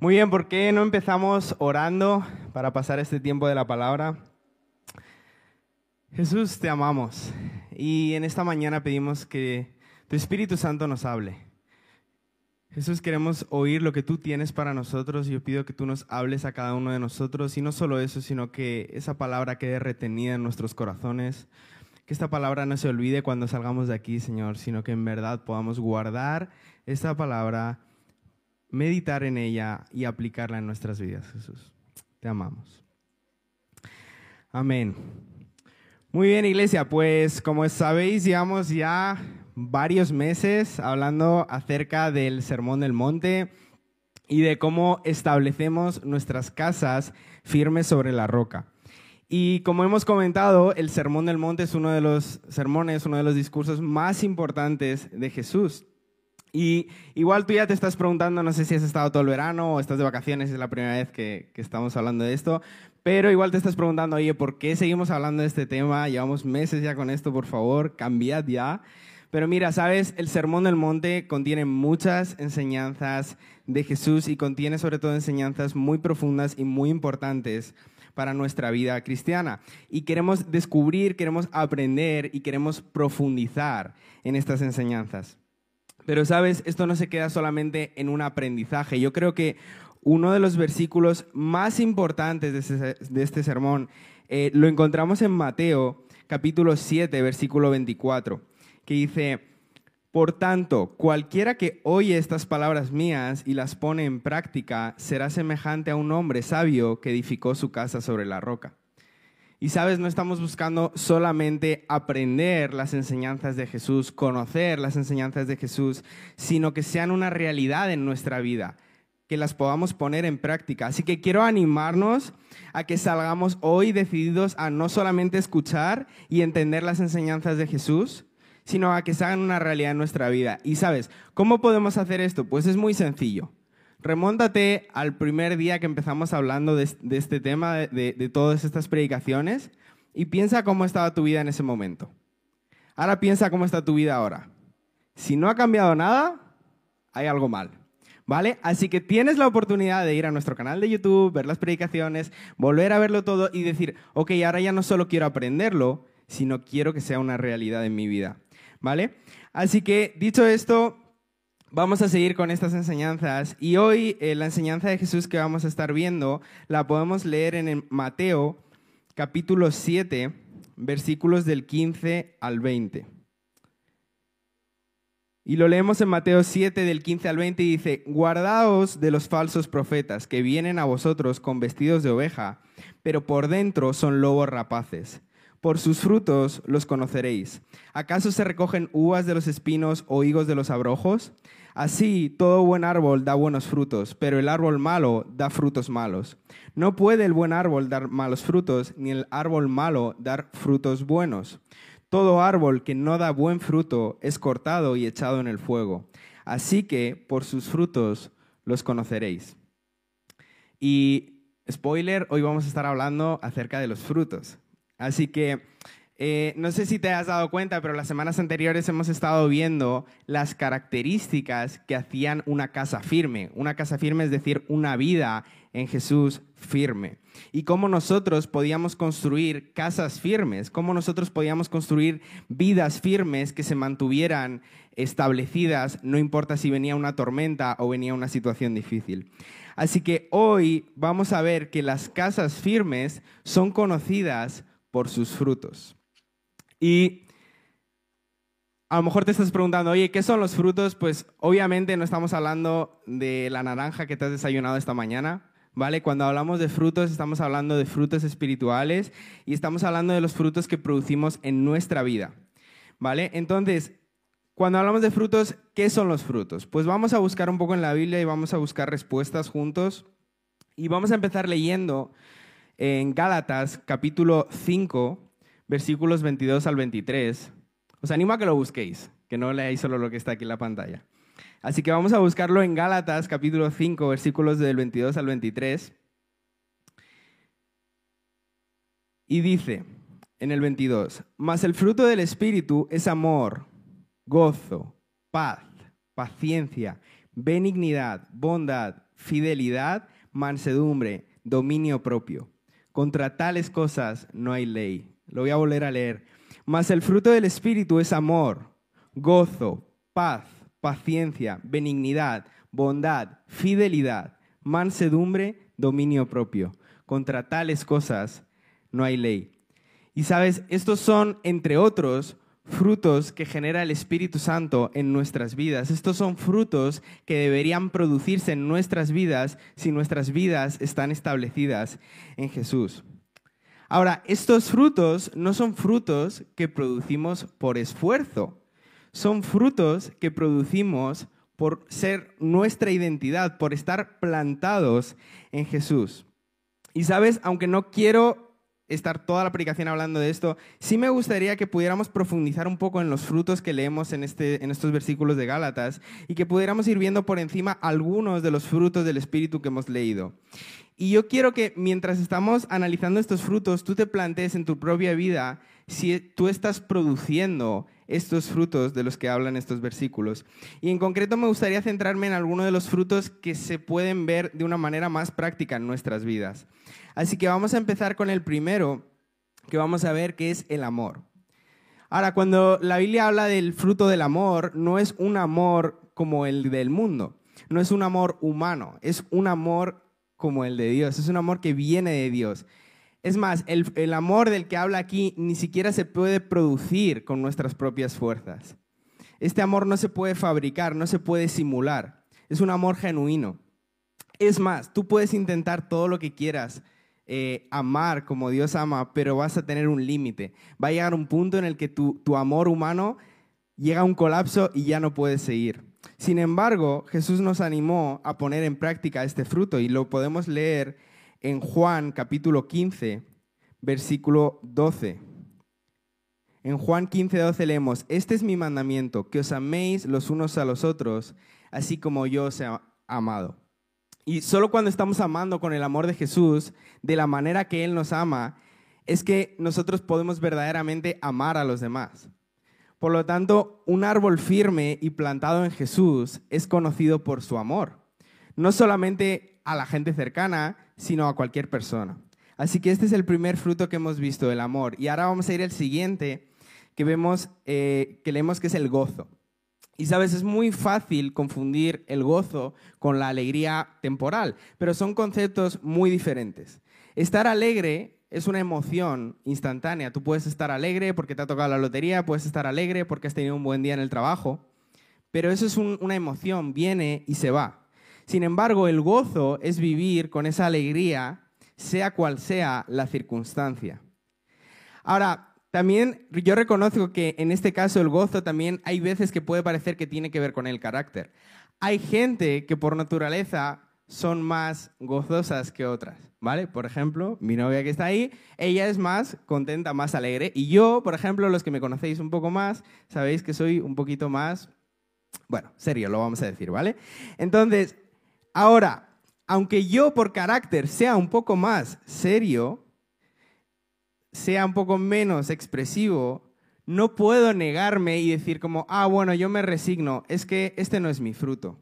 Muy bien, ¿por qué no empezamos orando para pasar este tiempo de la palabra? Jesús, te amamos y en esta mañana pedimos que tu Espíritu Santo nos hable. Jesús, queremos oír lo que tú tienes para nosotros y yo pido que tú nos hables a cada uno de nosotros y no solo eso, sino que esa palabra quede retenida en nuestros corazones, que esta palabra no se olvide cuando salgamos de aquí, Señor, sino que en verdad podamos guardar esta palabra meditar en ella y aplicarla en nuestras vidas, Jesús. Te amamos. Amén. Muy bien, iglesia, pues como sabéis, llevamos ya varios meses hablando acerca del Sermón del Monte y de cómo establecemos nuestras casas firmes sobre la roca. Y como hemos comentado, el Sermón del Monte es uno de los sermones, uno de los discursos más importantes de Jesús. Y igual tú ya te estás preguntando, no sé si has estado todo el verano o estás de vacaciones, es la primera vez que, estamos hablando de esto, pero igual te estás preguntando, oye, ¿por qué seguimos hablando de este tema? Llevamos meses ya con esto, por favor, cambiad ya. Pero mira, sabes, el Sermón del Monte contiene muchas enseñanzas de Jesús y contiene sobre todo enseñanzas muy profundas y muy importantes para nuestra vida cristiana. Y queremos descubrir, queremos aprender y queremos profundizar en estas enseñanzas. Pero sabes, esto no se queda solamente en un aprendizaje. Yo creo que uno de los versículos más importantes de este, sermón eh, lo encontramos en Mateo capítulo 7, versículo 24, que dice, por tanto, cualquiera que oye estas palabras mías y las pone en práctica será semejante a un hombre sabio que edificó su casa sobre la roca. Y sabes, no estamos buscando solamente aprender las enseñanzas de Jesús, conocer las enseñanzas de Jesús, sino que sean una realidad en nuestra vida, que las podamos poner en práctica. Así que quiero animarnos a que salgamos hoy decididos a no solamente escuchar y entender las enseñanzas de Jesús, sino a que se hagan una realidad en nuestra vida. Y sabes, ¿cómo podemos hacer esto? Pues es muy sencillo. Remóntate al primer día que empezamos hablando de, este tema, de, todas estas predicaciones, y piensa cómo estaba tu vida en ese momento. Ahora piensa cómo está tu vida ahora. Si no ha cambiado nada, hay algo mal. ¿Vale? Así que tienes la oportunidad de ir a nuestro canal de YouTube, ver las predicaciones, volver a verlo todo y decir, ok, ahora ya no solo quiero aprenderlo, sino quiero que sea una realidad en mi vida. ¿Vale? Así que, dicho esto, Vamos a seguir con estas enseñanzas y hoy eh, la enseñanza de Jesús que vamos a estar viendo la podemos leer en Mateo capítulo 7, versículos del 15 al 20. Y lo leemos en Mateo 7 del 15 al 20 y dice, guardaos de los falsos profetas que vienen a vosotros con vestidos de oveja, pero por dentro son lobos rapaces. Por sus frutos los conoceréis. ¿Acaso se recogen uvas de los espinos o higos de los abrojos? Así, todo buen árbol da buenos frutos, pero el árbol malo da frutos malos. No puede el buen árbol dar malos frutos, ni el árbol malo dar frutos buenos. Todo árbol que no da buen fruto es cortado y echado en el fuego. Así que por sus frutos los conoceréis. Y spoiler, hoy vamos a estar hablando acerca de los frutos. Así que eh, no sé si te has dado cuenta, pero las semanas anteriores hemos estado viendo las características que hacían una casa firme. Una casa firme es decir, una vida en Jesús firme. Y cómo nosotros podíamos construir casas firmes, cómo nosotros podíamos construir vidas firmes que se mantuvieran establecidas, no importa si venía una tormenta o venía una situación difícil. Así que hoy vamos a ver que las casas firmes son conocidas por sus frutos. Y a lo mejor te estás preguntando, oye, ¿qué son los frutos? Pues obviamente no estamos hablando de la naranja que te has desayunado esta mañana, ¿vale? Cuando hablamos de frutos, estamos hablando de frutos espirituales y estamos hablando de los frutos que producimos en nuestra vida, ¿vale? Entonces, cuando hablamos de frutos, ¿qué son los frutos? Pues vamos a buscar un poco en la Biblia y vamos a buscar respuestas juntos y vamos a empezar leyendo en Gálatas capítulo 5, versículos 22 al 23. Os animo a que lo busquéis, que no leáis solo lo que está aquí en la pantalla. Así que vamos a buscarlo en Gálatas capítulo 5, versículos del 22 al 23. Y dice en el 22, mas el fruto del Espíritu es amor, gozo, paz, paciencia, benignidad, bondad, fidelidad, mansedumbre, dominio propio. Contra tales cosas no hay ley. Lo voy a volver a leer. Mas el fruto del Espíritu es amor, gozo, paz, paciencia, benignidad, bondad, fidelidad, mansedumbre, dominio propio. Contra tales cosas no hay ley. Y sabes, estos son, entre otros, frutos que genera el Espíritu Santo en nuestras vidas. Estos son frutos que deberían producirse en nuestras vidas si nuestras vidas están establecidas en Jesús. Ahora, estos frutos no son frutos que producimos por esfuerzo, son frutos que producimos por ser nuestra identidad, por estar plantados en Jesús. Y sabes, aunque no quiero estar toda la predicación hablando de esto, sí me gustaría que pudiéramos profundizar un poco en los frutos que leemos en, este, en estos versículos de Gálatas y que pudiéramos ir viendo por encima algunos de los frutos del Espíritu que hemos leído. Y yo quiero que mientras estamos analizando estos frutos, tú te plantees en tu propia vida si tú estás produciendo estos frutos de los que hablan estos versículos. Y en concreto me gustaría centrarme en algunos de los frutos que se pueden ver de una manera más práctica en nuestras vidas. Así que vamos a empezar con el primero, que vamos a ver que es el amor. Ahora, cuando la Biblia habla del fruto del amor, no es un amor como el del mundo, no es un amor humano, es un amor como el de Dios, es un amor que viene de Dios. Es más, el, el, amor del que habla aquí ni siquiera se puede producir con nuestras propias fuerzas. Este amor no se puede fabricar, no se puede simular. Es un amor genuino. Es más, tú puedes intentar todo lo que quieras, eh, amar como Dios ama, pero vas a tener un límite. Va a llegar un punto en el que tu, tu amor humano llega a un colapso y ya no puedes seguir. Sin embargo, Jesús nos animó a poner en práctica este fruto y lo podemos leer en Juan capítulo 15, versículo 12. En Juan 15, 12 leemos, este es mi mandamiento, que os améis los unos a los otros, así como yo os he amado. Y solo cuando estamos amando con el amor de Jesús, de la manera que Él nos ama, es que nosotros podemos verdaderamente amar a los demás. Por lo tanto, un árbol firme y plantado en Jesús es conocido por su amor. No solamente a la gente cercana, sino a cualquier persona. Así que este es el primer fruto que hemos visto, el amor. Y ahora vamos a ir al siguiente, que vemos, eh, que leemos que es el gozo. Y sabes, es muy fácil confundir el gozo con la alegría temporal, pero son conceptos muy diferentes. Estar alegre es una emoción instantánea. Tú puedes estar alegre porque te ha tocado la lotería, puedes estar alegre porque has tenido un buen día en el trabajo, pero eso es una emoción, viene y se va. Sin embargo, el gozo es vivir con esa alegría, sea cual sea la circunstancia. Ahora, también yo reconozco que en este caso el gozo también hay veces que puede parecer que tiene que ver con el carácter. Hay gente que por naturaleza son más gozosas que otras, ¿vale? Por ejemplo, mi novia que está ahí, ella es más contenta, más alegre. Y yo, por ejemplo, los que me conocéis un poco más, sabéis que soy un poquito más, bueno, serio, lo vamos a decir, ¿vale? Entonces, ahora, aunque yo por carácter sea un poco más serio, sea un poco menos expresivo, no puedo negarme y decir como, ah, bueno, yo me resigno, es que este no es mi fruto.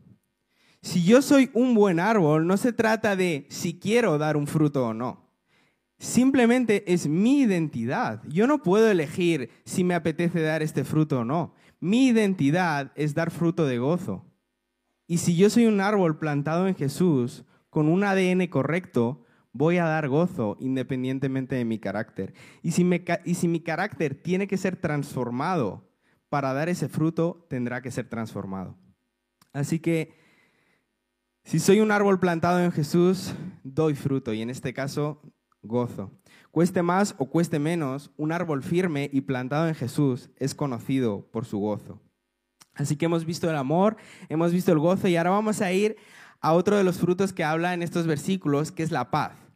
Si yo soy un buen árbol, no se trata de si quiero dar un fruto o no. Simplemente es mi identidad. Yo no puedo elegir si me apetece dar este fruto o no. Mi identidad es dar fruto de gozo. Y si yo soy un árbol plantado en Jesús, con un ADN correcto, voy a dar gozo independientemente de mi carácter. Y si, si mi carácter tiene que ser transformado para dar ese fruto, tendrá que ser transformado. Así que si soy un árbol plantado en Jesús, doy fruto y en este caso, gozo. Cueste más o cueste menos, un árbol firme y plantado en Jesús es conocido por su gozo. Así que hemos visto el amor, hemos visto el gozo y ahora vamos a ir a otro de los frutos que habla en estos versículos, que es la paz.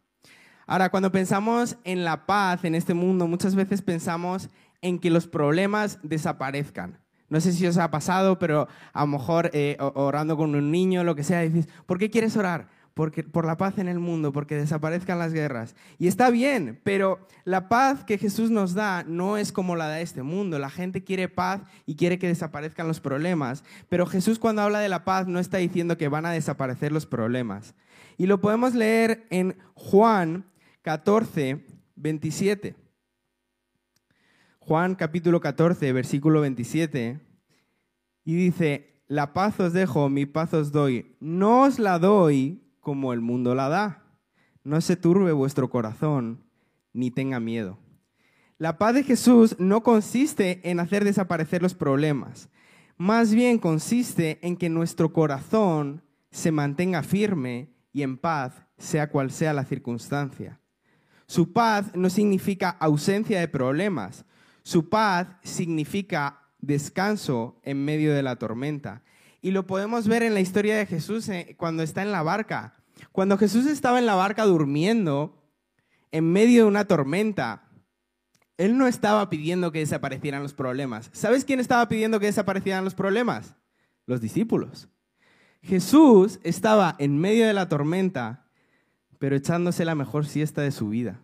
Ahora, cuando pensamos en la paz en este mundo, muchas veces pensamos en que los problemas desaparezcan. No sé si os ha pasado, pero a lo mejor eh, orando con un niño, lo que sea, dices, ¿por qué quieres orar? porque, por la paz en el mundo, porque desaparezcan las guerras. Y está bien, pero la paz que Jesús nos da no es como la de este mundo. La gente quiere paz y quiere que desaparezcan los problemas, pero Jesús cuando habla de la paz no está diciendo que van a desaparecer los problemas. Y lo podemos leer en Juan 14, 27. Juan capítulo 14, versículo 27. Y dice, la paz os dejo, mi paz os doy. No os la doy como el mundo la da. No se turbe vuestro corazón, ni tenga miedo. La paz de Jesús no consiste en hacer desaparecer los problemas. Más bien consiste en que nuestro corazón se mantenga firme y en paz, sea cual sea la circunstancia. Su paz no significa ausencia de problemas. Su paz significa descanso en medio de la tormenta. Y lo podemos ver en la historia de Jesús eh, cuando está en la barca. Cuando Jesús estaba en la barca durmiendo, en medio de una tormenta, Él no estaba pidiendo que desaparecieran los problemas. ¿Sabes quién estaba pidiendo que desaparecieran los problemas? Los discípulos. Jesús estaba en medio de la tormenta, pero echándose la mejor siesta de su vida.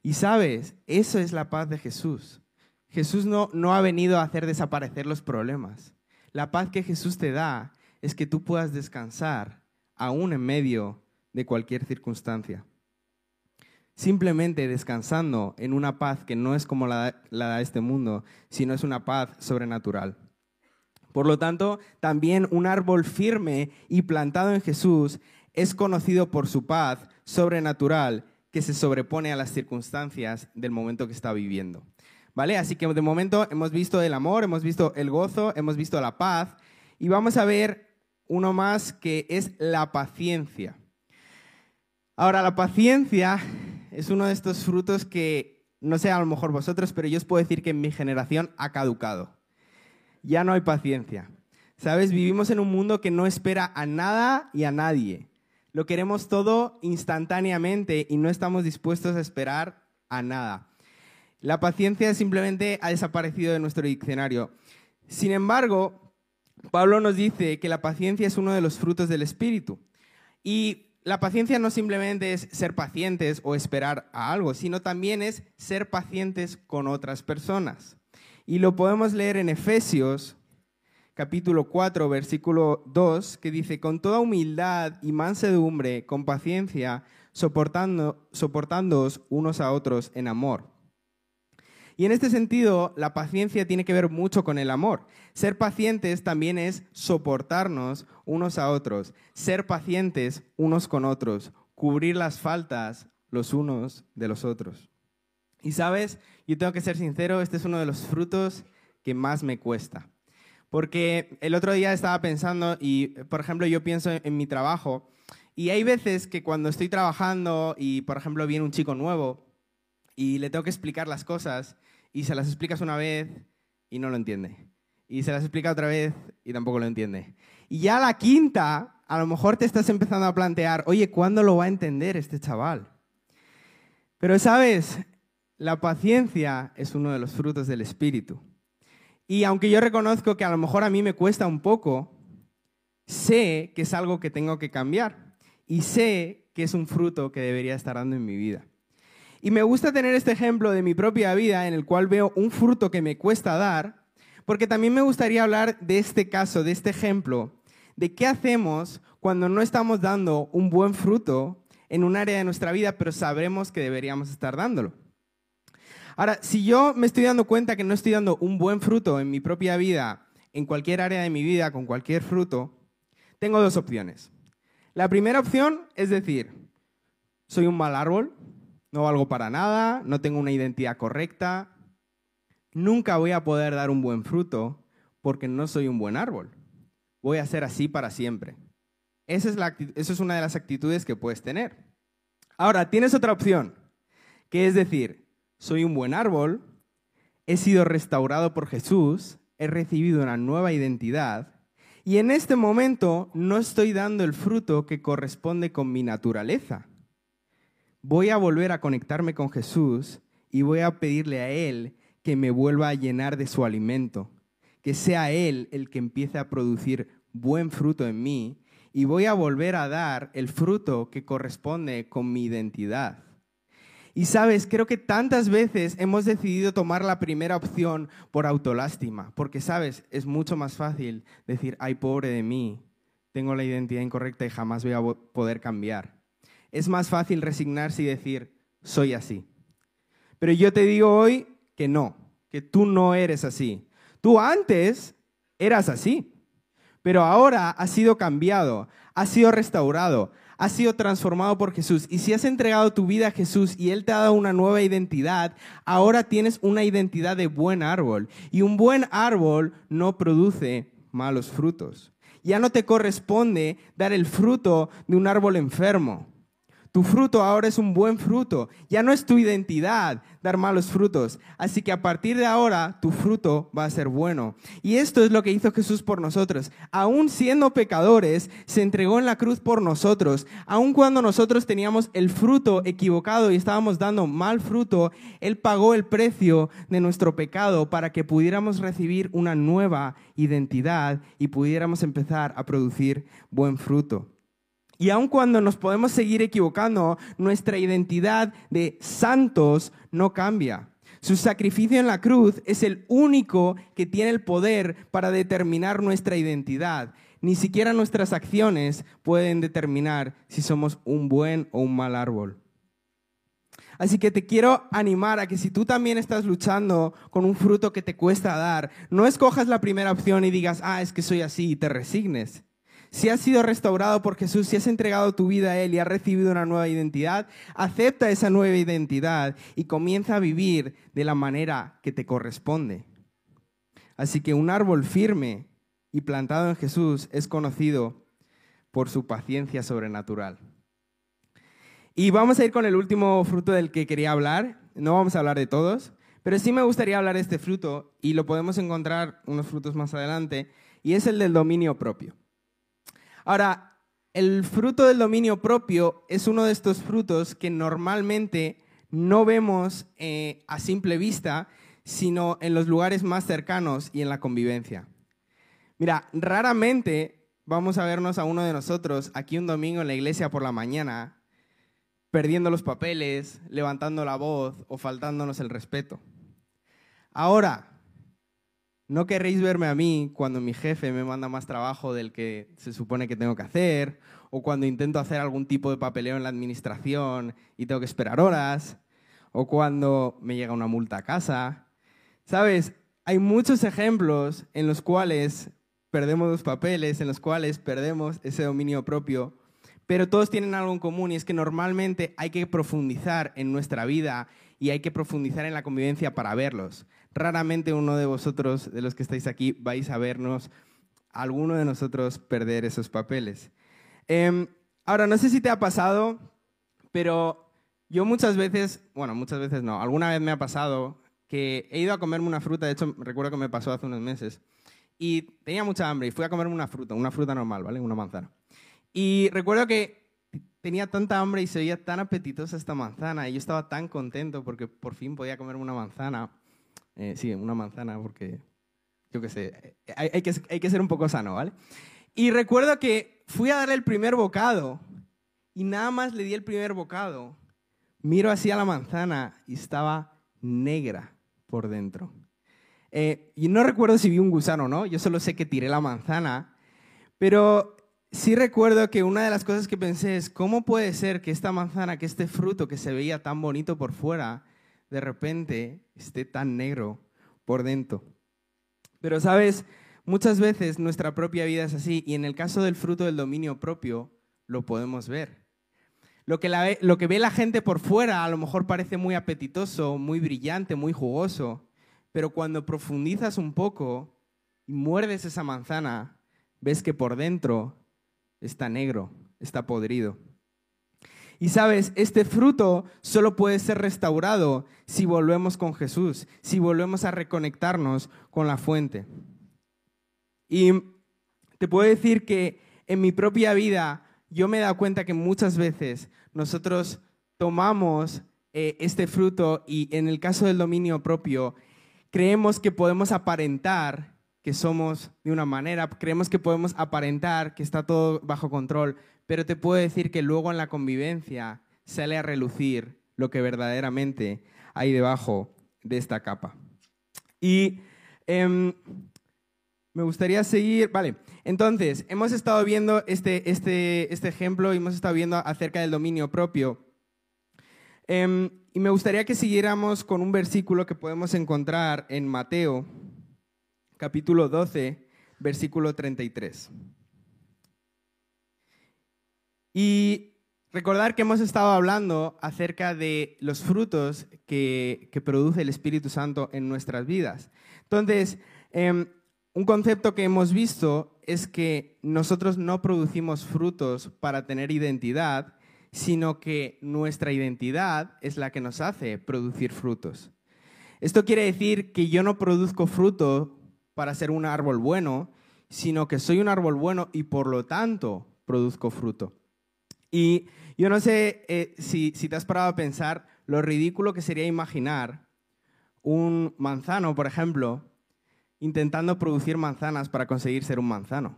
Y sabes, eso es la paz de Jesús. Jesús no, no ha venido a hacer desaparecer los problemas. La paz que Jesús te da es que tú puedas descansar aún en medio de cualquier circunstancia. Simplemente descansando en una paz que no es como la, la de este mundo, sino es una paz sobrenatural. Por lo tanto, también un árbol firme y plantado en Jesús es conocido por su paz sobrenatural que se sobrepone a las circunstancias del momento que está viviendo. ¿Vale? Así que de momento hemos visto el amor, hemos visto el gozo, hemos visto la paz y vamos a ver uno más que es la paciencia. Ahora, la paciencia es uno de estos frutos que, no sé a lo mejor vosotros, pero yo os puedo decir que en mi generación ha caducado. Ya no hay paciencia. ¿Sabes? Vivimos en un mundo que no espera a nada y a nadie. Lo queremos todo instantáneamente y no estamos dispuestos a esperar a nada. La paciencia simplemente ha desaparecido de nuestro diccionario. Sin embargo, Pablo nos dice que la paciencia es uno de los frutos del Espíritu. Y la paciencia no simplemente es ser pacientes o esperar a algo, sino también es ser pacientes con otras personas. Y lo podemos leer en Efesios capítulo 4, versículo 2, que dice, con toda humildad y mansedumbre, con paciencia, soportando, soportándoos unos a otros en amor. Y en este sentido, la paciencia tiene que ver mucho con el amor. Ser pacientes también es soportarnos unos a otros, ser pacientes unos con otros, cubrir las faltas los unos de los otros. Y sabes, yo tengo que ser sincero, este es uno de los frutos que más me cuesta. Porque el otro día estaba pensando y, por ejemplo, yo pienso en mi trabajo y hay veces que cuando estoy trabajando y, por ejemplo, viene un chico nuevo y le tengo que explicar las cosas y se las explicas una vez y no lo entiende. Y se las explica otra vez y tampoco lo entiende. Y ya la quinta, a lo mejor te estás empezando a plantear, oye, ¿cuándo lo va a entender este chaval? Pero sabes, la paciencia es uno de los frutos del Espíritu. Y aunque yo reconozco que a lo mejor a mí me cuesta un poco, sé que es algo que tengo que cambiar y sé que es un fruto que debería estar dando en mi vida. Y me gusta tener este ejemplo de mi propia vida en el cual veo un fruto que me cuesta dar, porque también me gustaría hablar de este caso, de este ejemplo, de qué hacemos cuando no estamos dando un buen fruto en un área de nuestra vida, pero sabremos que deberíamos estar dándolo. Ahora, si yo me estoy dando cuenta que no estoy dando un buen fruto en mi propia vida, en cualquier área de mi vida, con cualquier fruto, tengo dos opciones. La primera opción es decir, soy un mal árbol, no valgo para nada, no tengo una identidad correcta, nunca voy a poder dar un buen fruto porque no soy un buen árbol. Voy a ser así para siempre. Esa es, esa es una de las actitudes que puedes tener. Ahora, tienes otra opción, que es decir, soy un buen árbol, he sido restaurado por Jesús, he recibido una nueva identidad y en este momento no estoy dando el fruto que corresponde con mi naturaleza. Voy a volver a conectarme con Jesús y voy a pedirle a Él que me vuelva a llenar de su alimento, que sea Él el que empiece a producir buen fruto en mí y voy a volver a dar el fruto que corresponde con mi identidad. Y sabes, creo que tantas veces hemos decidido tomar la primera opción por autolástima, porque sabes, es mucho más fácil decir, ay, pobre de mí, tengo la identidad incorrecta y jamás voy a poder cambiar. Es más fácil resignarse y decir, soy así. Pero yo te digo hoy que no, que tú no eres así. Tú antes eras así, pero ahora has sido cambiado, has sido restaurado, has sido transformado por Jesús. Y si has entregado tu vida a Jesús y Él te ha dado una nueva identidad, ahora tienes una identidad de buen árbol. Y un buen árbol no produce malos frutos. Ya no te corresponde dar el fruto de un árbol enfermo. Tu fruto ahora es un buen fruto. Ya no es tu identidad dar malos frutos. Así que a partir de ahora tu fruto va a ser bueno. Y esto es lo que hizo Jesús por nosotros. Aún siendo pecadores, se entregó en la cruz por nosotros. Aun cuando nosotros teníamos el fruto equivocado y estábamos dando mal fruto, Él pagó el precio de nuestro pecado para que pudiéramos recibir una nueva identidad y pudiéramos empezar a producir buen fruto. Y aun cuando nos podemos seguir equivocando, nuestra identidad de santos no cambia. Su sacrificio en la cruz es el único que tiene el poder para determinar nuestra identidad. Ni siquiera nuestras acciones pueden determinar si somos un buen o un mal árbol. Así que te quiero animar a que si tú también estás luchando con un fruto que te cuesta dar, no escojas la primera opción y digas, ah, es que soy así y te resignes. Si has sido restaurado por Jesús, si has entregado tu vida a Él y has recibido una nueva identidad, acepta esa nueva identidad y comienza a vivir de la manera que te corresponde. Así que un árbol firme y plantado en Jesús es conocido por su paciencia sobrenatural. Y vamos a ir con el último fruto del que quería hablar. No vamos a hablar de todos, pero sí me gustaría hablar de este fruto y lo podemos encontrar unos frutos más adelante, y es el del dominio propio. Ahora, el fruto del dominio propio es uno de estos frutos que normalmente no vemos eh, a simple vista, sino en los lugares más cercanos y en la convivencia. Mira, raramente vamos a vernos a uno de nosotros aquí un domingo en la iglesia por la mañana, perdiendo los papeles, levantando la voz o faltándonos el respeto. Ahora, no querréis verme a mí cuando mi jefe me manda más trabajo del que se supone que tengo que hacer, o cuando intento hacer algún tipo de papeleo en la administración y tengo que esperar horas, o cuando me llega una multa a casa. Sabes, hay muchos ejemplos en los cuales perdemos los papeles, en los cuales perdemos ese dominio propio, pero todos tienen algo en común y es que normalmente hay que profundizar en nuestra vida y hay que profundizar en la convivencia para verlos. Raramente uno de vosotros, de los que estáis aquí, vais a vernos, alguno de nosotros, perder esos papeles. Em, ahora, no sé si te ha pasado, pero yo muchas veces, bueno, muchas veces no, alguna vez me ha pasado que he ido a comerme una fruta, de hecho recuerdo que me pasó hace unos meses, y tenía mucha hambre y fui a comerme una fruta, una fruta normal, ¿vale? Una manzana. Y recuerdo que tenía tanta hambre y se veía tan apetitosa esta manzana y yo estaba tan contento porque por fin podía comer una manzana. Eh, sí, una manzana porque, yo qué sé, hay, que, hay que ser un poco sano, ¿vale? Y recuerdo que fui a darle el primer bocado y nada más le di el primer bocado. Miro así a la manzana y estaba negra por dentro. Eh, y no recuerdo si vi un gusano o no, yo solo sé que tiré la manzana, pero sí recuerdo que una de las cosas que pensé es, ¿cómo puede ser que esta manzana, que este fruto que se veía tan bonito por fuera, de repente esté tan negro por dentro? Pero sabes, muchas veces nuestra propia vida es así y en el caso del fruto del dominio propio lo podemos ver. Lo que, lo que ve la gente por fuera a lo mejor parece muy apetitoso, muy brillante, muy jugoso, pero cuando profundizas un poco y muerdes esa manzana, ves que por dentro está negro, está podrido. Y sabes, este fruto solo puede ser restaurado si volvemos con Jesús, si volvemos a reconectarnos con la fuente. Y te puedo decir que en mi propia vida yo me he dado cuenta que muchas veces nosotros tomamos eh, este fruto y en el caso del dominio propio creemos que podemos aparentar que somos de una manera, creemos que podemos aparentar que está todo bajo control, pero te puedo decir que luego en la convivencia sale a relucir lo que verdaderamente hay debajo de esta capa. Y em, me gustaría seguir, vale, entonces, hemos estado viendo este, este, este ejemplo y hemos estado viendo acerca del dominio propio. Em, y me gustaría que siguiéramos con un versículo que podemos encontrar en Mateo, capítulo 12, versículo 33. Y recordar que hemos estado hablando acerca de los frutos que, produce el Espíritu Santo en nuestras vidas. Entonces, em, un concepto que hemos visto es que nosotros no producimos frutos para tener identidad, sino que nuestra identidad es la que nos hace producir frutos. Esto quiere decir que yo no produzco fruto para ser un árbol bueno, sino que soy un árbol bueno y por lo tanto produzco fruto. Y yo no sé eh, si, si te has parado a pensar lo ridículo que sería imaginar un manzano, por ejemplo, intentando producir manzanas para conseguir ser un manzano.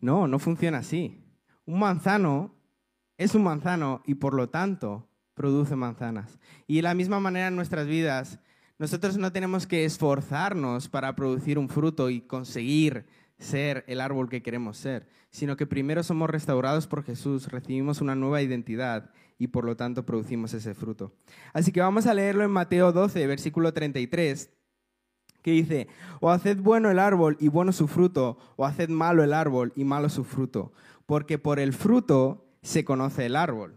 No, no funciona así. Un manzano es un manzano y por lo tanto produce manzanas. Y de la misma manera en nuestras vidas, nosotros no tenemos que esforzarnos para producir un fruto y conseguir ser el árbol que queremos ser, sino que primero somos restaurados por Jesús, recibimos una nueva identidad y por lo tanto producimos ese fruto. Así que vamos a leerlo en Mateo 12, versículo 33 que dice, o haced bueno el árbol y bueno su fruto, o haced malo el árbol y malo su fruto, porque por el fruto se conoce el árbol.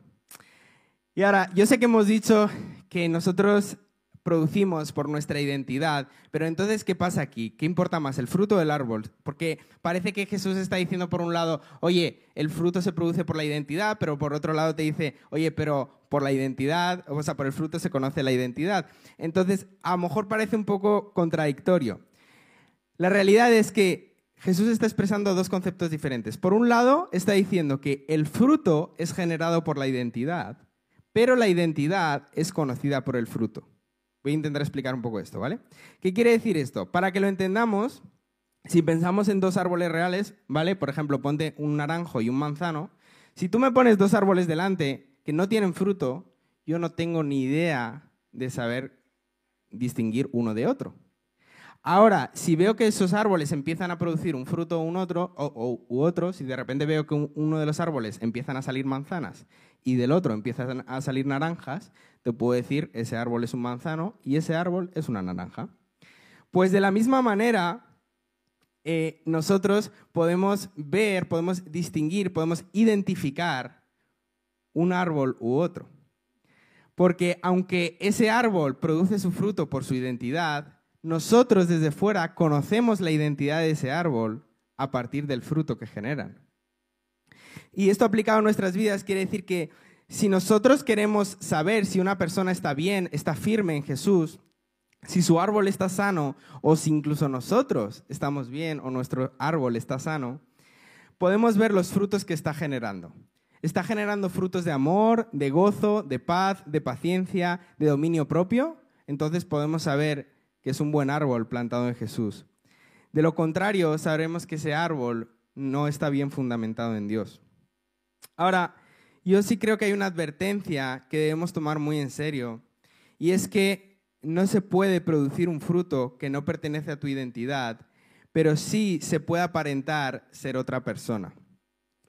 Y ahora, yo sé que hemos dicho que nosotros producimos por nuestra identidad. Pero entonces, ¿qué pasa aquí? ¿Qué importa más, el fruto o el árbol? Porque parece que Jesús está diciendo por un lado, oye, el fruto se produce por la identidad, pero por otro lado te dice, oye, pero por la identidad, o sea, por el fruto se conoce la identidad. Entonces, a lo mejor parece un poco contradictorio. La realidad es que Jesús está expresando dos conceptos diferentes. Por un lado, está diciendo que el fruto es generado por la identidad, pero la identidad es conocida por el fruto. Voy a intentar explicar un poco esto, ¿vale? ¿Qué quiere decir esto? Para que lo entendamos, si pensamos en dos árboles reales, ¿vale? Por ejemplo, ponte un naranjo y un manzano. Si tú me pones dos árboles delante que no tienen fruto, yo no tengo ni idea de saber distinguir uno de otro. Ahora, si veo que esos árboles empiezan a producir un fruto un otro, o, u otro, si de repente veo que uno de los árboles empiezan a salir manzanas y del otro empiezan a salir naranjas, te puedo decir, ese árbol es un manzano y ese árbol es una naranja. Pues de la misma manera, eh, nosotros podemos ver, podemos distinguir, podemos identificar un árbol u otro. Porque aunque ese árbol produce su fruto por su identidad, nosotros desde fuera conocemos la identidad de ese árbol a partir del fruto que generan. Y esto aplicado a nuestras vidas quiere decir que si nosotros queremos saber si una persona está bien, está firme en Jesús, si su árbol está sano o si incluso nosotros estamos bien o nuestro árbol está sano, podemos ver los frutos que está generando. Está generando frutos de amor, de gozo, de paz, de paciencia, de dominio propio. Entonces podemos saber que es un buen árbol plantado en Jesús. De lo contrario, sabremos que ese árbol no está bien fundamentado en Dios. Ahora, yo sí creo que hay una advertencia que debemos tomar muy en serio, y es que no se puede producir un fruto que no pertenece a tu identidad, pero sí se puede aparentar ser otra persona.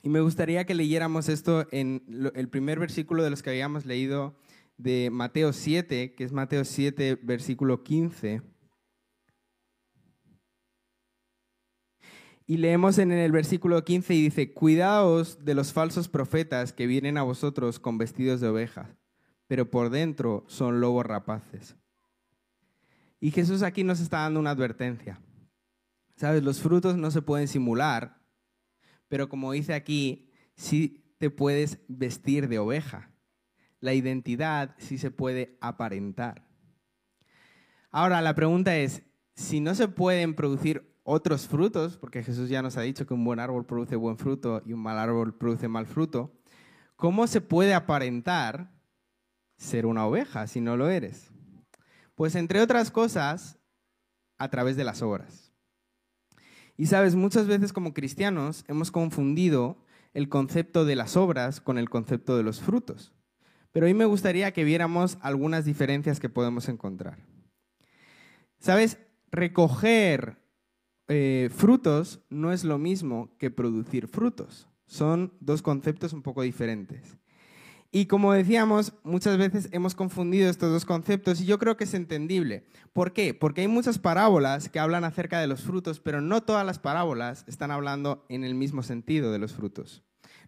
Y me gustaría que leyéramos esto en el primer versículo de los que habíamos leído de Mateo 7, que es Mateo 7, versículo 15. Y leemos en el versículo 15 y dice, cuidaos de los falsos profetas que vienen a vosotros con vestidos de ovejas, pero por dentro son lobos rapaces. Y Jesús aquí nos está dando una advertencia. Sabes, los frutos no se pueden simular, pero como dice aquí, sí te puedes vestir de oveja la identidad sí se puede aparentar. Ahora, la pregunta es, si no se pueden producir otros frutos, porque Jesús ya nos ha dicho que un buen árbol produce buen fruto y un mal árbol produce mal fruto, ¿cómo se puede aparentar ser una oveja si no lo eres? Pues entre otras cosas, a través de las obras. Y sabes, muchas veces como cristianos hemos confundido el concepto de las obras con el concepto de los frutos. Pero hoy me gustaría que viéramos algunas diferencias que podemos encontrar. Sabes, recoger eh, frutos no es lo mismo que producir frutos. Son dos conceptos un poco diferentes. Y como decíamos, muchas veces hemos confundido estos dos conceptos y yo creo que es entendible. ¿Por qué? Porque hay muchas parábolas que hablan acerca de los frutos, pero no todas las parábolas están hablando en el mismo sentido de los frutos.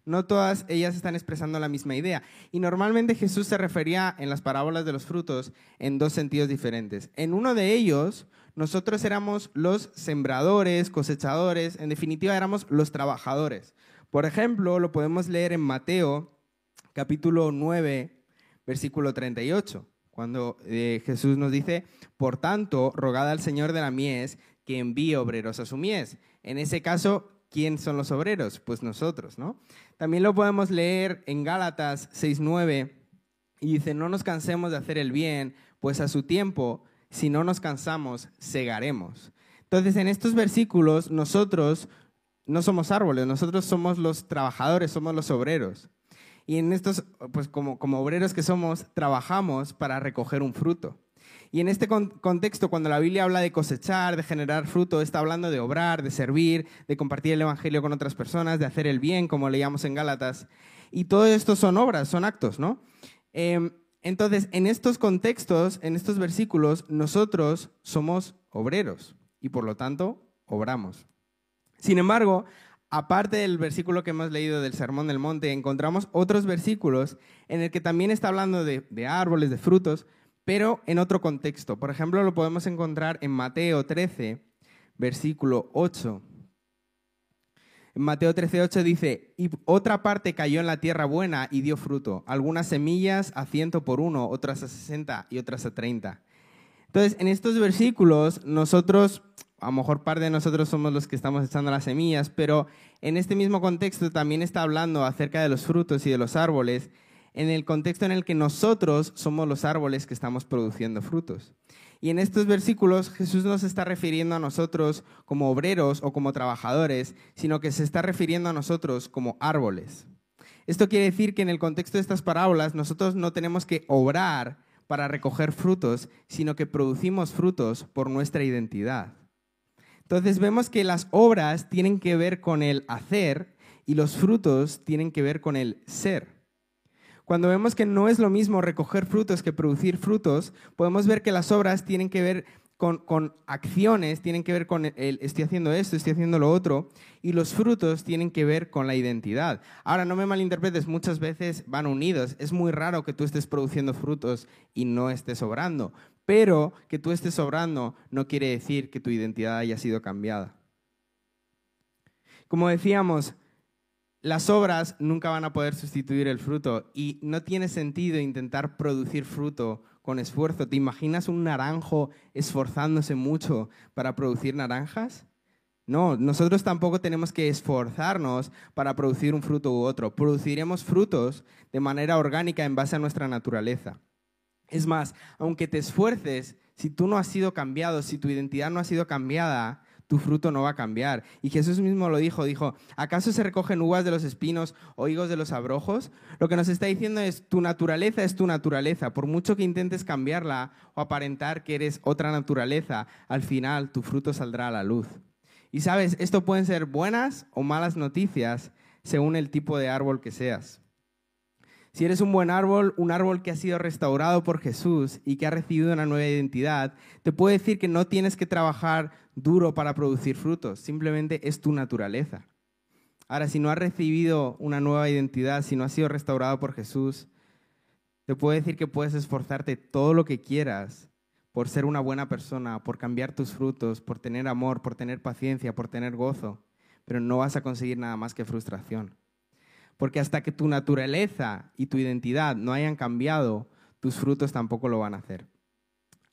No todas ellas están expresando la misma idea. Y normalmente Jesús se refería en las parábolas de los frutos en dos sentidos diferentes. En uno de ellos, nosotros éramos los sembradores, cosechadores, en definitiva éramos los trabajadores. Por ejemplo, lo podemos leer en Mateo capítulo 9, versículo 38, cuando eh, Jesús nos dice, por tanto, rogad al Señor de la mies que envíe obreros a su mies. En ese caso, ¿quién son los obreros? Pues nosotros, ¿no? También lo podemos leer en Gálatas 6.9 y dice, no nos cansemos de hacer el bien, pues a su tiempo, si no nos cansamos, segaremos. Entonces, en estos versículos, nosotros no somos árboles, nosotros somos los trabajadores, somos los obreros. Y en estos, pues como, como obreros que somos, trabajamos para recoger un fruto. Y en este contexto, cuando la Biblia habla de cosechar, de generar fruto, está hablando de obrar, de servir, de compartir el Evangelio con otras personas, de hacer el bien, como leíamos en Gálatas. Y todo esto son obras, son actos, ¿no? Em, entonces, en estos contextos, en estos versículos, nosotros somos obreros y por lo tanto obramos. Sin embargo, aparte del versículo que hemos leído del Sermón del Monte, encontramos otros versículos en el que también está hablando de, árboles, de frutos, pero en otro contexto. Por ejemplo, lo podemos encontrar en Mateo 13, versículo 8. Mateo 13, 8 dice, y otra parte cayó en la tierra buena y dio fruto, algunas semillas a ciento por uno, otras a sesenta y otras a treinta. Entonces, en estos versículos, nosotros, a lo mejor parte de nosotros somos los que estamos echando las semillas, pero en este mismo contexto también está hablando acerca de los frutos y de los árboles en el contexto en el que nosotros somos los árboles que estamos produciendo frutos. Y en estos versículos Jesús no se está refiriendo a nosotros como obreros o como trabajadores, sino que se está refiriendo a nosotros como árboles. Esto quiere decir que en el contexto de estas parábolas nosotros no tenemos que obrar para recoger frutos, sino que producimos frutos por nuestra identidad. Entonces vemos que las obras tienen que ver con el hacer y los frutos tienen que ver con el ser. Cuando vemos que no es lo mismo recoger frutos que producir frutos, podemos ver que las obras tienen que ver con, acciones, tienen que ver con el, estoy haciendo esto, estoy haciendo lo otro, y los frutos tienen que ver con la identidad. Ahora, no me malinterpretes, muchas veces van unidos. Es muy raro que tú estés produciendo frutos y no estés obrando, pero que tú estés obrando no quiere decir que tu identidad haya sido cambiada. Como decíamos, las obras nunca van a poder sustituir el fruto y no tiene sentido intentar producir fruto con esfuerzo. ¿Te imaginas un naranjo esforzándose mucho para producir naranjas? No, nosotros tampoco tenemos que esforzarnos para producir un fruto u otro. Produciremos frutos de manera orgánica en base a nuestra naturaleza. Es más, aunque te esfuerces, si tú no has sido cambiado, si tu identidad no ha sido cambiada, tu fruto no va a cambiar. Y Jesús mismo lo dijo, dijo, ¿acaso se recogen uvas de los espinos o higos de los abrojos? Lo que nos está diciendo es, tu naturaleza es tu naturaleza. Por mucho que intentes cambiarla o aparentar que eres otra naturaleza, al final tu fruto saldrá a la luz. Y sabes, esto pueden ser buenas o malas noticias según el tipo de árbol que seas. Si eres un buen árbol, un árbol que ha sido restaurado por Jesús y que ha recibido una nueva identidad, te puedo decir que no tienes que trabajar duro para producir frutos, simplemente es tu naturaleza. Ahora, si no has recibido una nueva identidad, si no has sido restaurado por Jesús, te puedo decir que puedes esforzarte todo lo que quieras por ser una buena persona, por cambiar tus frutos, por tener amor, por tener paciencia, por tener gozo, pero no vas a conseguir nada más que frustración. Porque hasta que tu naturaleza y tu identidad no hayan cambiado, tus frutos tampoco lo van a hacer.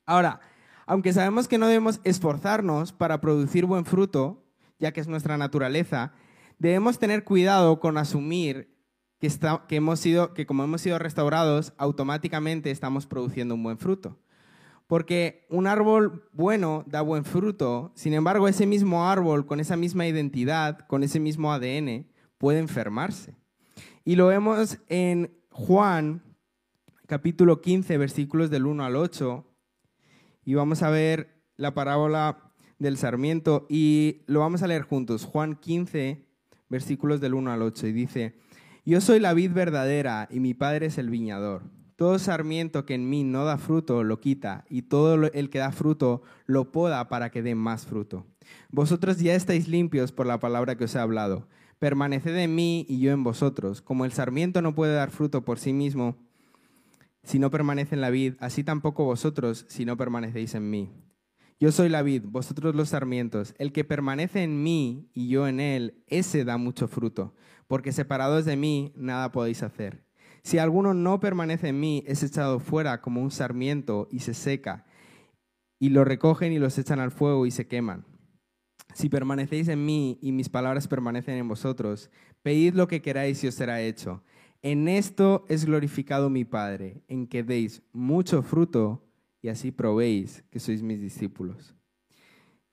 Ahora, aunque sabemos que no debemos esforzarnos para producir buen fruto, ya que es nuestra naturaleza, debemos tener cuidado con asumir que, hemos sido, que como hemos sido restaurados, automáticamente estamos produciendo un buen fruto. Porque un árbol bueno da buen fruto, sin embargo ese mismo árbol con esa misma identidad, con ese mismo ADN, puede enfermarse. Y lo vemos en Juan capítulo 15, versículos del 1 al 8, y vamos a ver la parábola del sarmiento y lo vamos a leer juntos. Juan 15, versículos del 1 al 8, y dice, Yo soy la vid verdadera y mi padre es el viñador. Todo sarmiento que en mí no da fruto lo quita, y todo el que da fruto lo poda para que dé más fruto. Vosotros ya estáis limpios por la palabra que os he hablado. Permaneced en mí y yo en vosotros. Como el sarmiento no puede dar fruto por sí mismo si no permanece en la vid, así tampoco vosotros si no permanecéis en mí. Yo soy la vid, vosotros los sarmientos. El que permanece en mí y yo en él, ese da mucho fruto, porque separados de mí nada podéis hacer. Si alguno no permanece en mí, es echado fuera como un sarmiento y se seca, y lo recogen y los echan al fuego y se queman. Si permanecéis en mí y mis palabras permanecen en vosotros, pedid lo que queráis y os será hecho. En esto es glorificado mi Padre, en que deis mucho fruto y así probéis que sois mis discípulos.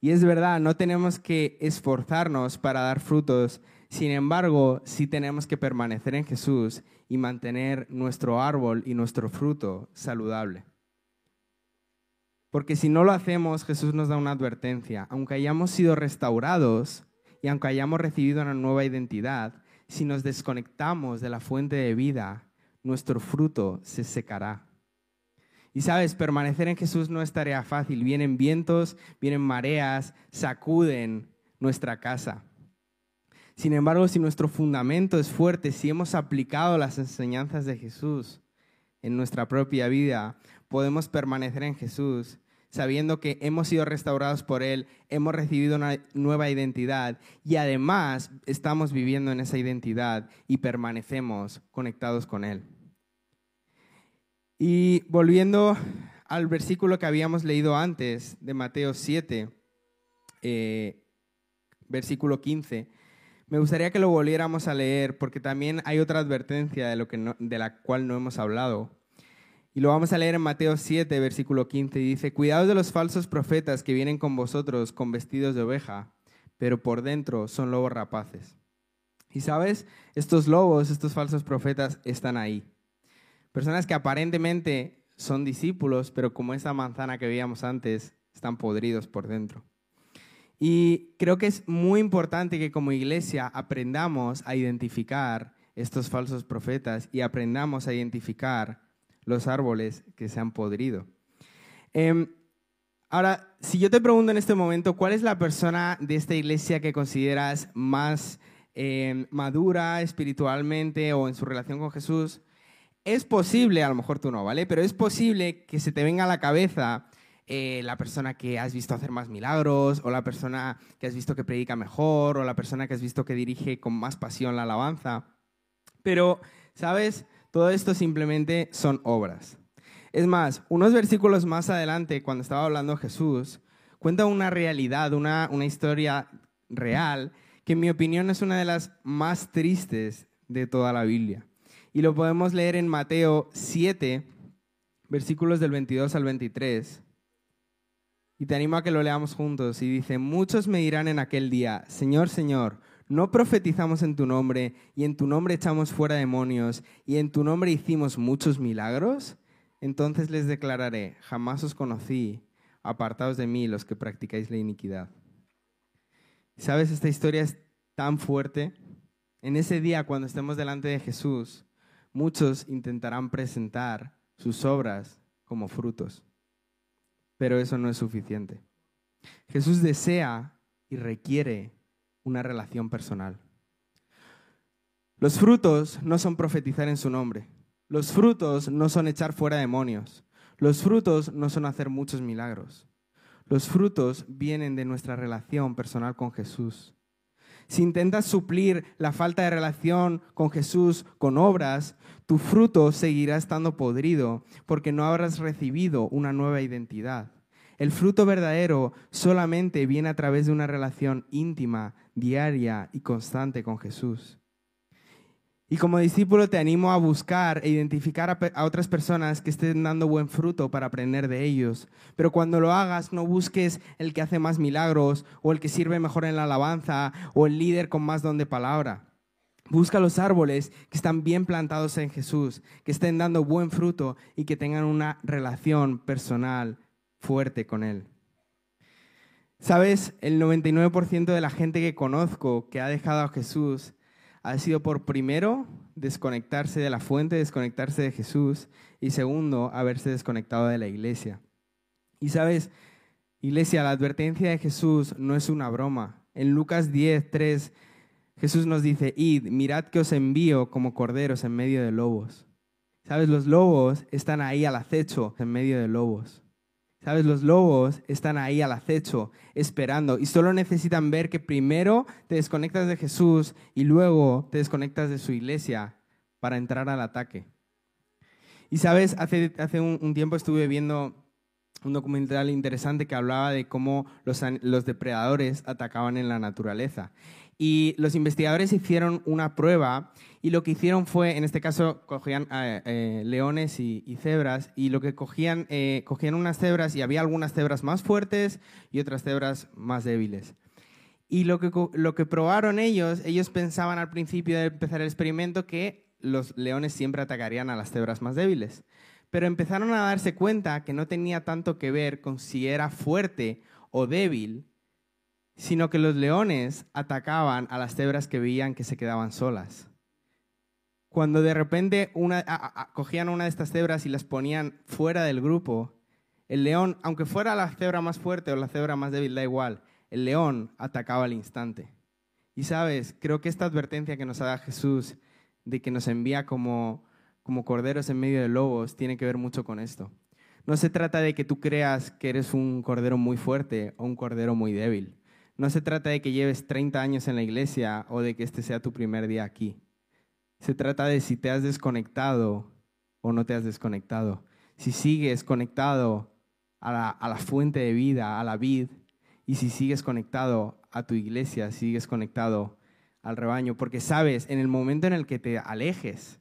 Y es verdad, no tenemos que esforzarnos para dar frutos, sin embargo, sí tenemos que permanecer en Jesús y mantener nuestro árbol y nuestro fruto saludable. Porque si no lo hacemos, Jesús nos da una advertencia. Aunque hayamos sido restaurados y aunque hayamos recibido una nueva identidad, si nos desconectamos de la fuente de vida, nuestro fruto se secará. Y sabes, permanecer en Jesús no es tarea fácil. Vienen vientos, vienen mareas, sacuden nuestra casa. Sin embargo, si nuestro fundamento es fuerte, si hemos aplicado las enseñanzas de Jesús en nuestra propia vida, podemos permanecer en Jesús sabiendo que hemos sido restaurados por Él, hemos recibido una nueva identidad y además estamos viviendo en esa identidad y permanecemos conectados con Él. Y volviendo al versículo que habíamos leído antes de Mateo 7, eh, versículo 15, me gustaría que lo volviéramos a leer porque también hay otra advertencia de, lo que de la cual no hemos hablado. Y lo vamos a leer en Mateo 7, versículo 15, y dice, cuidados de los falsos profetas que vienen con vosotros con vestidos de oveja, pero por dentro son lobos rapaces. Y sabes, estos lobos, estos falsos profetas están ahí. Personas que aparentemente son discípulos, pero como esa manzana que veíamos antes, están podridos por dentro. Y creo que es muy importante que como iglesia aprendamos a identificar estos falsos profetas y aprendamos a identificar los árboles que se han podrido. Em, ahora, si yo te pregunto en este momento, ¿cuál es la persona de esta iglesia que consideras más em, madura espiritualmente o en su relación con Jesús? Es posible, a lo mejor tú no, ¿vale? Pero es posible que se te venga a la cabeza eh, la persona que has visto hacer más milagros, o la persona que has visto que predica mejor, o la persona que has visto que dirige con más pasión la alabanza. Pero, ¿sabes? Todo esto simplemente son obras. Es más, unos versículos más adelante, cuando estaba hablando Jesús, cuenta una realidad, una, una historia real, que en mi opinión es una de las más tristes de toda la Biblia. Y lo podemos leer en Mateo 7, versículos del 22 al 23. Y te animo a que lo leamos juntos. Y dice, muchos me dirán en aquel día, Señor, Señor, no profetizamos en tu nombre y en tu nombre echamos fuera demonios y en tu nombre hicimos muchos milagros, entonces les declararé, jamás os conocí, apartados de mí los que practicáis la iniquidad. ¿Sabes? Esta historia es tan fuerte. En ese día, cuando estemos delante de Jesús, muchos intentarán presentar sus obras como frutos, pero eso no es suficiente. Jesús desea y requiere una relación personal. Los frutos no son profetizar en su nombre. Los frutos no son echar fuera demonios. Los frutos no son hacer muchos milagros. Los frutos vienen de nuestra relación personal con Jesús. Si intentas suplir la falta de relación con Jesús con obras, tu fruto seguirá estando podrido porque no habrás recibido una nueva identidad. El fruto verdadero solamente viene a través de una relación íntima, diaria y constante con Jesús. Y como discípulo te animo a buscar e identificar a, otras personas que estén dando buen fruto para aprender de ellos. Pero cuando lo hagas, no busques el que hace más milagros o el que sirve mejor en la alabanza o el líder con más don de palabra. Busca los árboles que están bien plantados en Jesús, que estén dando buen fruto y que tengan una relación personal fuerte con Él. Sabes, el 99% de la gente que conozco que ha dejado a Jesús ha sido por primero desconectarse de la fuente, desconectarse de Jesús y segundo, haberse desconectado de la iglesia. Y sabes, iglesia, la advertencia de Jesús no es una broma. En Lucas 10, 3, Jesús nos dice, id, mirad que os envío como corderos en medio de lobos. Sabes, los lobos están ahí al acecho en medio de lobos. Sabes, los lobos están ahí al acecho, esperando, y solo necesitan ver que primero te desconectas de Jesús y luego te desconectas de su iglesia para entrar al ataque. Y sabes, hace, hace un, tiempo estuve viendo un documental interesante que hablaba de cómo los, los depredadores atacaban en la naturaleza. Y los investigadores hicieron una prueba y lo que hicieron fue, en este caso, cogían eh, eh, leones y, cebras y lo que cogían, eh, cogían unas cebras y había algunas cebras más fuertes y otras cebras más débiles. Y lo que, lo que probaron ellos, ellos pensaban al principio de empezar el experimento que los leones siempre atacarían a las cebras más débiles. Pero empezaron a darse cuenta que no tenía tanto que ver con si era fuerte o débil, sino que los leones atacaban a las cebras que veían que se quedaban solas. Cuando de repente cogían una de estas cebras y las ponían fuera del grupo, el león, aunque fuera la cebra más fuerte o la cebra más débil, da igual, el león atacaba al instante. Y sabes, creo que esta advertencia que nos da Jesús de que nos envía como, como corderos en medio de lobos tiene que ver mucho con esto. No se trata de que tú creas que eres un cordero muy fuerte o un cordero muy débil. No se trata de que lleves 30 años en la iglesia o de que este sea tu primer día aquí. Se trata de si te has desconectado o no te has desconectado. Si sigues conectado a la, fuente de vida, a la vid, y si sigues conectado a tu iglesia, si sigues conectado al rebaño, porque sabes, en el momento en el que te alejes,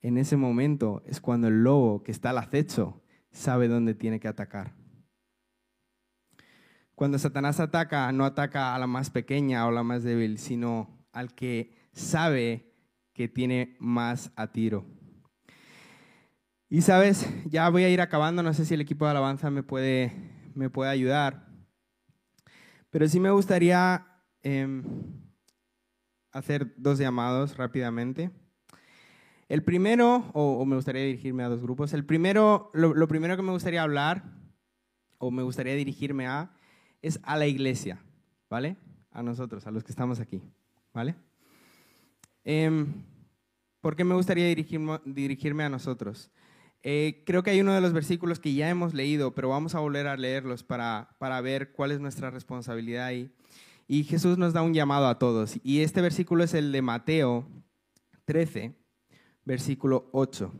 en ese momento es cuando el lobo que está al acecho sabe dónde tiene que atacar. Cuando Satanás ataca, no ataca a la más pequeña o la más débil, sino al que sabe que tiene más a tiro. Y sabes, ya voy a ir acabando, no sé si el equipo de alabanza me puede, me puede ayudar, pero sí me gustaría em, hacer dos llamados rápidamente. El primero, o, me gustaría dirigirme a dos grupos, el primero, lo primero que me gustaría hablar, o me gustaría dirigirme a, es a la iglesia, ¿vale? A nosotros, a los que estamos aquí, ¿vale? Eh, ¿Por qué me gustaría dirigirme, a nosotros? Eh, creo que hay uno de los versículos que ya hemos leído, pero vamos a volver a leerlos para, para ver cuál es nuestra responsabilidad ahí. Y Jesús nos da un llamado a todos. Y este versículo es el de Mateo 13, versículo 8.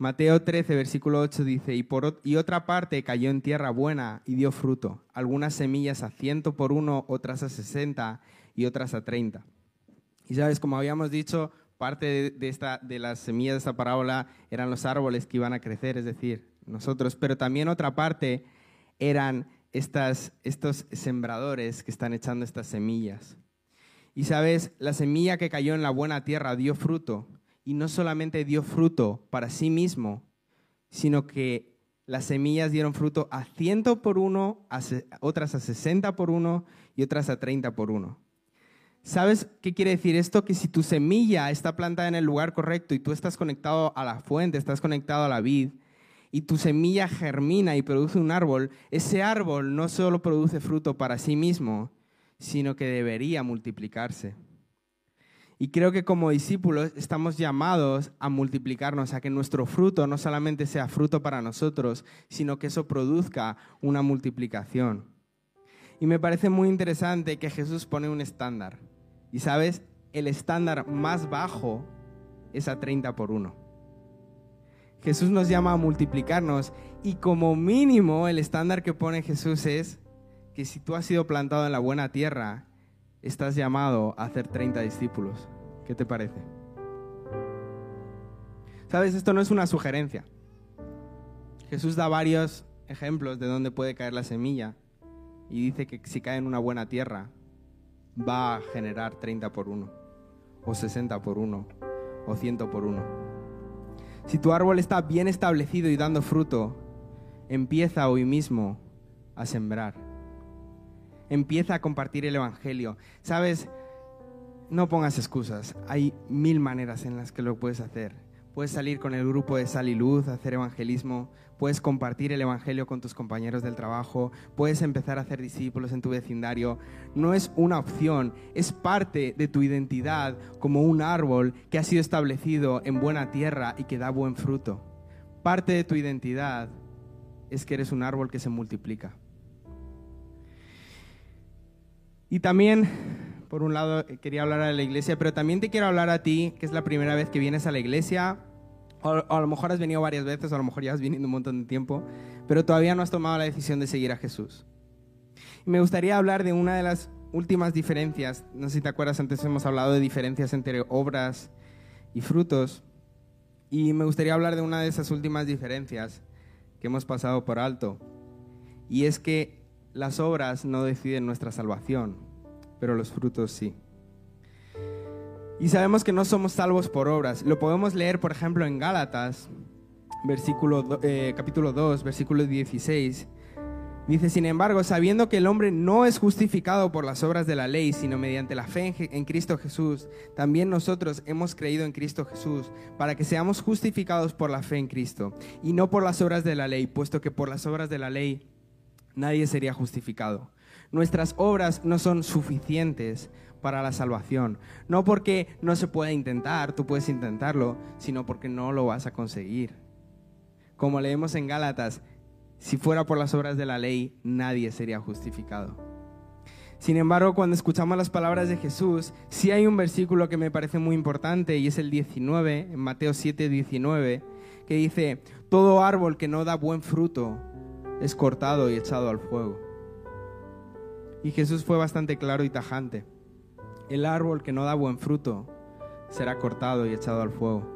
Mateo 13, versículo 8 dice, y, por, y otra parte cayó en tierra buena y dio fruto, algunas semillas a ciento por uno, otras a sesenta y otras a treinta. Y sabes, como habíamos dicho, parte de, esta, de las semillas de esta parábola eran los árboles que iban a crecer, es decir, nosotros, pero también otra parte eran estas, estos sembradores que están echando estas semillas. Y sabes, la semilla que cayó en la buena tierra dio fruto, y no solamente dio fruto para sí mismo, sino que las semillas dieron fruto a ciento por uno, otras a sesenta por uno y otras a treinta por uno. ¿Sabes qué quiere decir esto? Que si tu semilla está plantada en el lugar correcto y tú estás conectado a la fuente, estás conectado a la vid, y tu semilla germina y produce un árbol, ese árbol no solo produce fruto para sí mismo, sino que debería multiplicarse. Y creo que como discípulos estamos llamados a multiplicarnos, a que nuestro fruto no solamente sea fruto para nosotros, sino que eso produzca una multiplicación. Y me parece muy interesante que Jesús pone un estándar. Y sabes, el estándar más bajo es a 30 por 1. Jesús nos llama a multiplicarnos y como mínimo el estándar que pone Jesús es que si tú has sido plantado en la buena tierra, estás llamado a hacer 30 discípulos. ¿Qué te parece? Sabes, esto no es una sugerencia. Jesús da varios ejemplos de dónde puede caer la semilla y dice que si cae en una buena tierra va a generar 30 por 1 o 60 por 1 o 100 por 1. Si tu árbol está bien establecido y dando fruto, empieza hoy mismo a sembrar. Empieza a compartir el Evangelio. Sabes, no pongas excusas. Hay mil maneras en las que lo puedes hacer. Puedes salir con el grupo de Sal y Luz, hacer evangelismo, puedes compartir el Evangelio con tus compañeros del trabajo, puedes empezar a hacer discípulos en tu vecindario. No es una opción, es parte de tu identidad como un árbol que ha sido establecido en buena tierra y que da buen fruto. Parte de tu identidad es que eres un árbol que se multiplica. Y también, por un lado, quería hablar a la iglesia, pero también te quiero hablar a ti, que es la primera vez que vienes a la iglesia, o a lo mejor has venido varias veces, o a lo mejor ya has venido un montón de tiempo, pero todavía no has tomado la decisión de seguir a Jesús. Y me gustaría hablar de una de las últimas diferencias. No sé si te acuerdas, antes hemos hablado de diferencias entre obras y frutos. Y me gustaría hablar de una de esas últimas diferencias que hemos pasado por alto. Y es que las obras no deciden nuestra salvación, pero los frutos sí. Y sabemos que no somos salvos por obras. Lo podemos leer, por ejemplo, en Gálatas, eh, capítulo 2, versículo 16. Dice, sin embargo, sabiendo que el hombre no es justificado por las obras de la ley, sino mediante la fe en, Cristo Jesús, también nosotros hemos creído en Cristo Jesús, para que seamos justificados por la fe en Cristo, y no por las obras de la ley, puesto que por las obras de la ley nadie sería justificado. Nuestras obras no son suficientes para la salvación. No porque no se pueda intentar, tú puedes intentarlo, sino porque no lo vas a conseguir. Como leemos en Gálatas, si fuera por las obras de la ley, nadie sería justificado. Sin embargo, cuando escuchamos las palabras de Jesús, sí hay un versículo que me parece muy importante y es el 19, en Mateo 7, 19, que dice, todo árbol que no da buen fruto es cortado y echado al fuego. Y Jesús fue bastante claro y tajante el árbol que no da buen fruto será cortado y echado al fuego.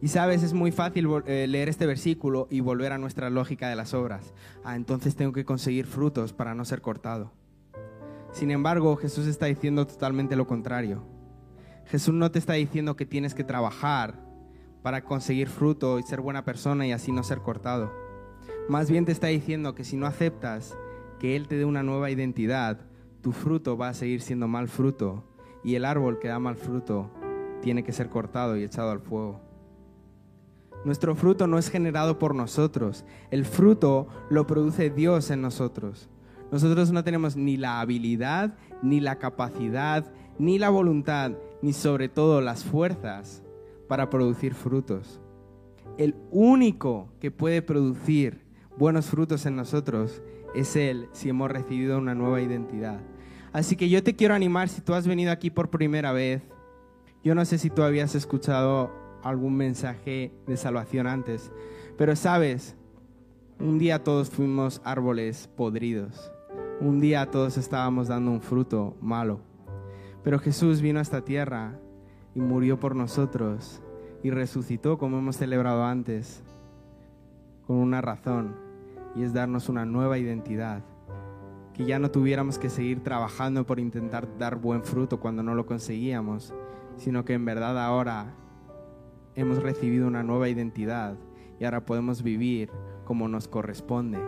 Y sabes, es muy fácil eh, leer este versículo y volver a nuestra lógica de las obras. Ah, entonces tengo que conseguir frutos para no ser cortado. Sin embargo, Jesús está diciendo totalmente lo contrario. Jesús no te está diciendo que tienes que trabajar para conseguir fruto y ser buena persona y así no ser cortado. Más bien te está diciendo que si no aceptas que Él te dé una nueva identidad, tu fruto va a seguir siendo mal fruto y el árbol que da mal fruto tiene que ser cortado y echado al fuego. Nuestro fruto no es generado por nosotros, el fruto lo produce Dios en nosotros. Nosotros no tenemos ni la habilidad, ni la capacidad, ni la voluntad, ni sobre todo las fuerzas para producir frutos. El único que puede producir buenos frutos en nosotros es Él si hemos recibido una nueva identidad. Así que yo te quiero animar si tú has venido aquí por primera vez. Yo no sé si tú habías escuchado algún mensaje de salvación antes, pero sabes, un día todos fuimos árboles podridos. Un día todos estábamos dando un fruto malo. Pero Jesús vino a esta tierra y murió por nosotros y resucitó como hemos celebrado antes, con una razón, y es darnos una nueva identidad que ya no tuviéramos que seguir trabajando por intentar dar buen fruto cuando no lo conseguíamos, sino que en verdad ahora hemos recibido una nueva identidad y ahora podemos vivir como nos corresponde,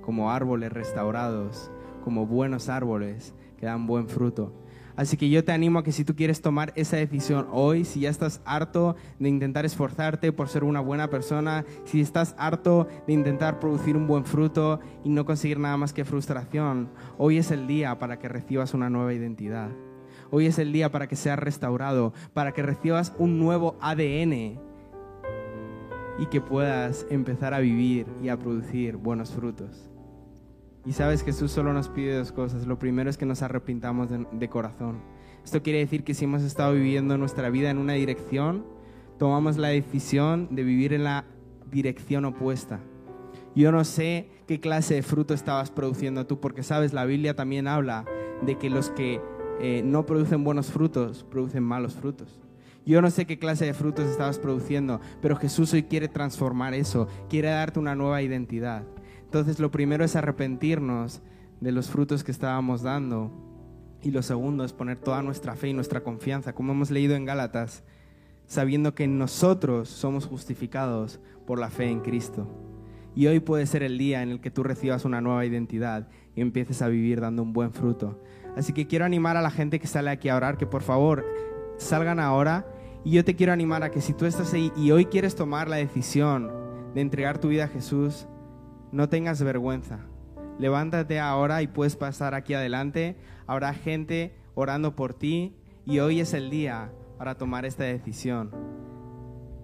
como árboles restaurados, como buenos árboles que dan buen fruto. Así que yo te animo a que si tú quieres tomar esa decisión hoy, si ya estás harto de intentar esforzarte por ser una buena persona, si estás harto de intentar producir un buen fruto y no conseguir nada más que frustración, hoy es el día para que recibas una nueva identidad. Hoy es el día para que seas restaurado, para que recibas un nuevo ADN y que puedas empezar a vivir y a producir buenos frutos. Y sabes, Jesús solo nos pide dos cosas. Lo primero es que nos arrepintamos de, corazón. Esto quiere decir que si hemos estado viviendo nuestra vida en una dirección, tomamos la decisión de vivir en la dirección opuesta. Yo no sé qué clase de fruto estabas produciendo tú, porque sabes, la Biblia también habla de que los que eh, no producen buenos frutos, producen malos frutos. Yo no sé qué clase de frutos estabas produciendo, pero Jesús hoy quiere transformar eso, quiere darte una nueva identidad. Entonces lo primero es arrepentirnos de los frutos que estábamos dando y lo segundo es poner toda nuestra fe y nuestra confianza, como hemos leído en Gálatas, sabiendo que nosotros somos justificados por la fe en Cristo. Y hoy puede ser el día en el que tú recibas una nueva identidad y empieces a vivir dando un buen fruto. Así que quiero animar a la gente que sale aquí a orar que por favor salgan ahora. Y yo te quiero animar a que si tú estás ahí y hoy quieres tomar la decisión de entregar tu vida a Jesús, no tengas vergüenza. Levántate ahora y puedes pasar aquí adelante. Habrá gente orando por ti y hoy es el día para tomar esta decisión.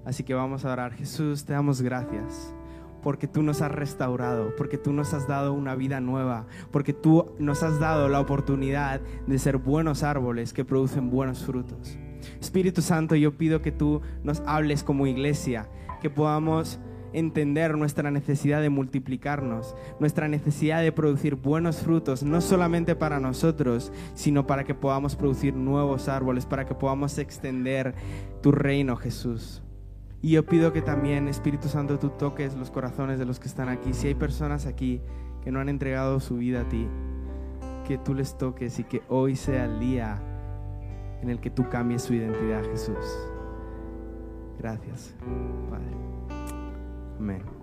Así que vamos a orar. Jesús, te damos gracias porque tú nos has restaurado, porque tú nos has dado una vida nueva, porque tú nos has dado la oportunidad de ser buenos árboles que producen buenos frutos. Espíritu Santo, yo pido que tú nos hables como iglesia, que podamos entender nuestra necesidad de multiplicarnos, nuestra necesidad de producir buenos frutos, no solamente para nosotros, sino para que podamos producir nuevos árboles, para que podamos extender tu reino, Jesús. Y yo pido que también, Espíritu Santo, tú toques los corazones de los que están aquí. Si hay personas aquí que no han entregado su vida a ti, que tú les toques y que hoy sea el día en el que tú cambies su identidad, Jesús. Gracias, Padre. Amén.